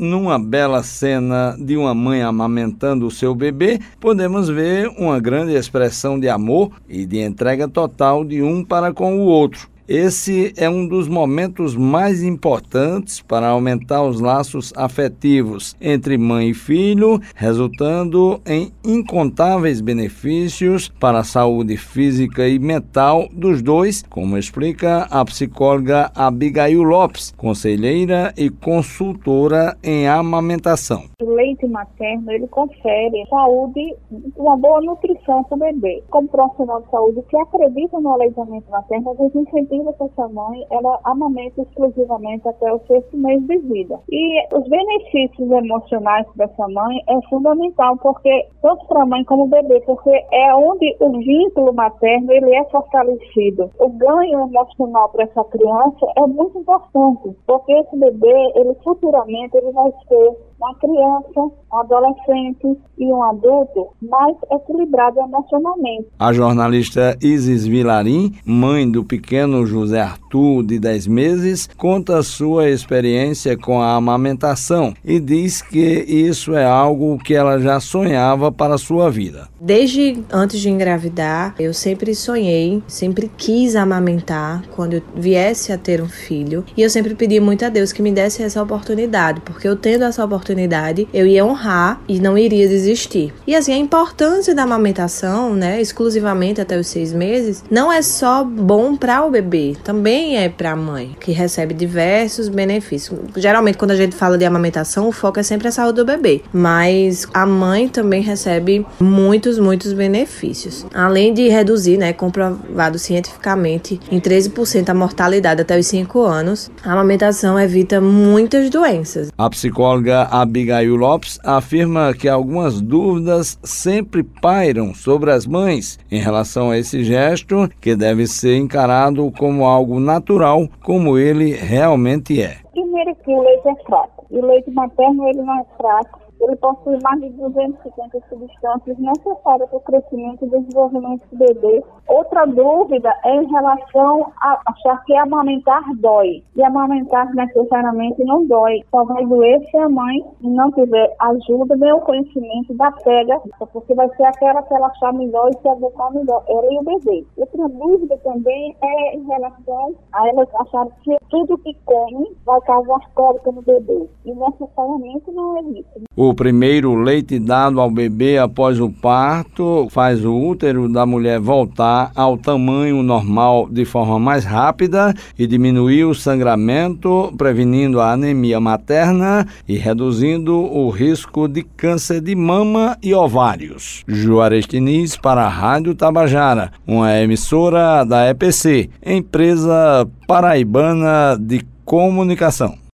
numa bela cena de uma mãe amamentando o seu bebê, podemos ver uma grande expressão de amor e de entrega total de um para com o outro. Esse é um dos momentos mais importantes para aumentar os laços afetivos entre mãe e filho, resultando em incontáveis benefícios para a saúde física e mental dos dois, como explica a psicóloga Abigail Lopes, conselheira e consultora em amamentação. O leite materno ele confere saúde, uma boa nutrição para o bebê. Como profissional de saúde que acredita no aleitamento materno, a gente incentiva que essa mãe ela amamente exclusivamente até o sexto mês de vida. E os benefícios emocionais dessa mãe é fundamental, porque tanto para a mãe como o bebê, porque é onde o vínculo materno ele é fortalecido. O ganho emocional para essa criança é muito importante, porque esse bebê, ele futuramente ele vai ser uma criança, um adolescente e um adulto mais equilibrado emocionalmente. A jornalista Isis Vilarim, mãe do pequeno José Arthur, de 10 meses, conta sua experiência com a amamentação e diz que isso é algo que ela já sonhava para a sua vida. Desde antes de engravidar, eu sempre sonhei, sempre quis amamentar quando eu viesse a ter um filho. E eu sempre pedi muito a Deus que me desse essa oportunidade, porque eu tendo essa oportunidade oportunidade, eu ia honrar e não iria desistir. E assim, a importância da amamentação, né, exclusivamente até os seis meses, não é só bom para o bebê, também é para a mãe, que recebe diversos benefícios. Geralmente, quando a gente fala de amamentação, o foco é sempre a saúde do bebê, mas a mãe também recebe muitos, muitos benefícios. Além de reduzir, né, comprovado cientificamente, em 13% a mortalidade até os 5 anos, a amamentação evita muitas doenças. A psicóloga Abigail Lopes afirma que algumas dúvidas sempre pairam sobre as mães em relação a esse gesto que deve ser encarado como algo natural, como ele realmente é. Primeiro que o leite é fraco. E o leite materno ele não é fraco ele possui mais de 250 substâncias necessárias para o crescimento e desenvolvimento do bebê. Outra dúvida é em relação a achar que amamentar dói. E amamentar necessariamente não dói. Só vai doer se a mãe não tiver ajuda nem o conhecimento da pega, porque vai ser aquela que ela achar melhor e se adequar melhor, ela e o bebê. Outra dúvida também é em relação a elas acharem que tudo que come vai causar cólica no bebê. E necessariamente não é isso. O o primeiro leite dado ao bebê após o parto faz o útero da mulher voltar ao tamanho normal de forma mais rápida e diminuir o sangramento, prevenindo a anemia materna e reduzindo o risco de câncer de mama e ovários. Juarez Diniz para a Rádio Tabajara, uma emissora da EPC, empresa paraibana de comunicação.